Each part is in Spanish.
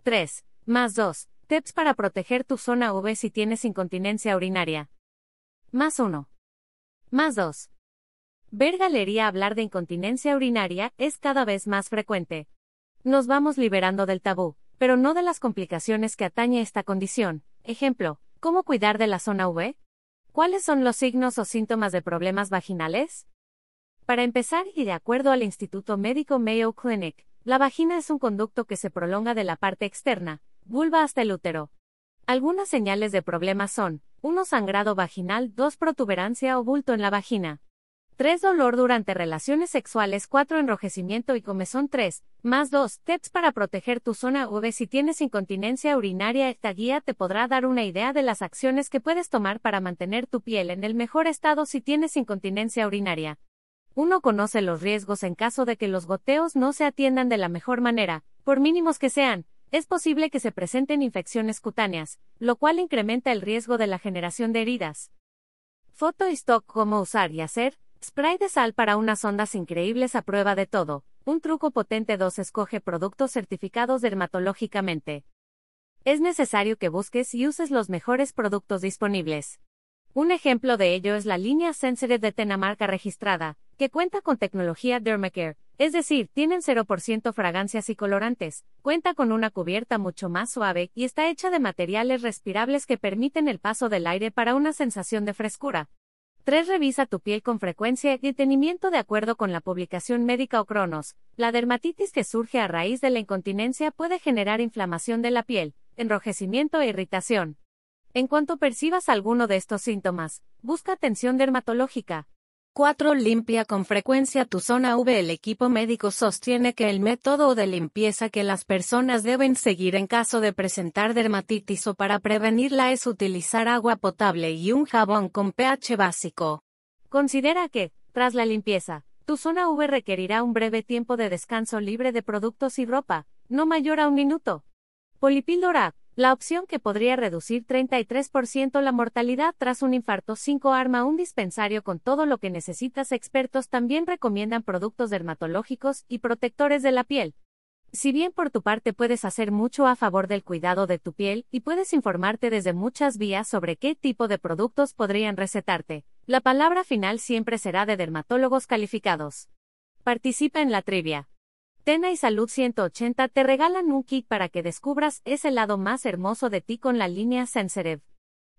3. Más 2. Tips para proteger tu zona V si tienes incontinencia urinaria. Más 1. Más 2. Ver galería hablar de incontinencia urinaria es cada vez más frecuente. Nos vamos liberando del tabú, pero no de las complicaciones que atañe esta condición. Ejemplo, ¿cómo cuidar de la zona V? ¿Cuáles son los signos o síntomas de problemas vaginales? Para empezar, y de acuerdo al Instituto Médico Mayo Clinic, la vagina es un conducto que se prolonga de la parte externa, vulva hasta el útero. Algunas señales de problemas son 1. Sangrado vaginal, 2. Protuberancia o bulto en la vagina. 3. Dolor durante relaciones sexuales, 4. Enrojecimiento y comezón 3. Más 2. Tips para proteger tu zona V si tienes incontinencia urinaria. Esta guía te podrá dar una idea de las acciones que puedes tomar para mantener tu piel en el mejor estado si tienes incontinencia urinaria. Uno conoce los riesgos en caso de que los goteos no se atiendan de la mejor manera, por mínimos que sean, es posible que se presenten infecciones cutáneas, lo cual incrementa el riesgo de la generación de heridas. Foto y stock Cómo usar y hacer. Spray de sal para unas ondas increíbles a prueba de todo. Un truco potente 2 Escoge productos certificados dermatológicamente. Es necesario que busques y uses los mejores productos disponibles. Un ejemplo de ello es la línea Sensitive de Tena marca registrada, que cuenta con tecnología Dermacare, es decir, tienen 0% fragancias y colorantes, cuenta con una cubierta mucho más suave y está hecha de materiales respirables que permiten el paso del aire para una sensación de frescura. 3. Revisa tu piel con frecuencia y detenimiento de acuerdo con la publicación médica o Cronos. La dermatitis que surge a raíz de la incontinencia puede generar inflamación de la piel, enrojecimiento e irritación. En cuanto percibas alguno de estos síntomas, busca atención dermatológica. 4. Limpia con frecuencia tu zona V. El equipo médico sostiene que el método de limpieza que las personas deben seguir en caso de presentar dermatitis o para prevenirla es utilizar agua potable y un jabón con pH básico. Considera que, tras la limpieza, tu zona V requerirá un breve tiempo de descanso libre de productos y ropa, no mayor a un minuto. Polipíldora, la opción que podría reducir 33% la mortalidad tras un infarto 5 arma un dispensario con todo lo que necesitas. Expertos también recomiendan productos dermatológicos y protectores de la piel. Si bien por tu parte puedes hacer mucho a favor del cuidado de tu piel y puedes informarte desde muchas vías sobre qué tipo de productos podrían recetarte, la palabra final siempre será de dermatólogos calificados. Participa en la trivia. Tena y Salud 180 te regalan un kit para que descubras ese lado más hermoso de ti con la línea Sensitive.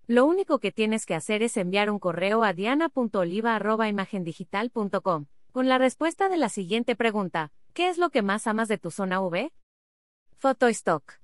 Lo único que tienes que hacer es enviar un correo a diana.oliva.imagendigital.com con la respuesta de la siguiente pregunta: ¿Qué es lo que más amas de tu zona V? Stock.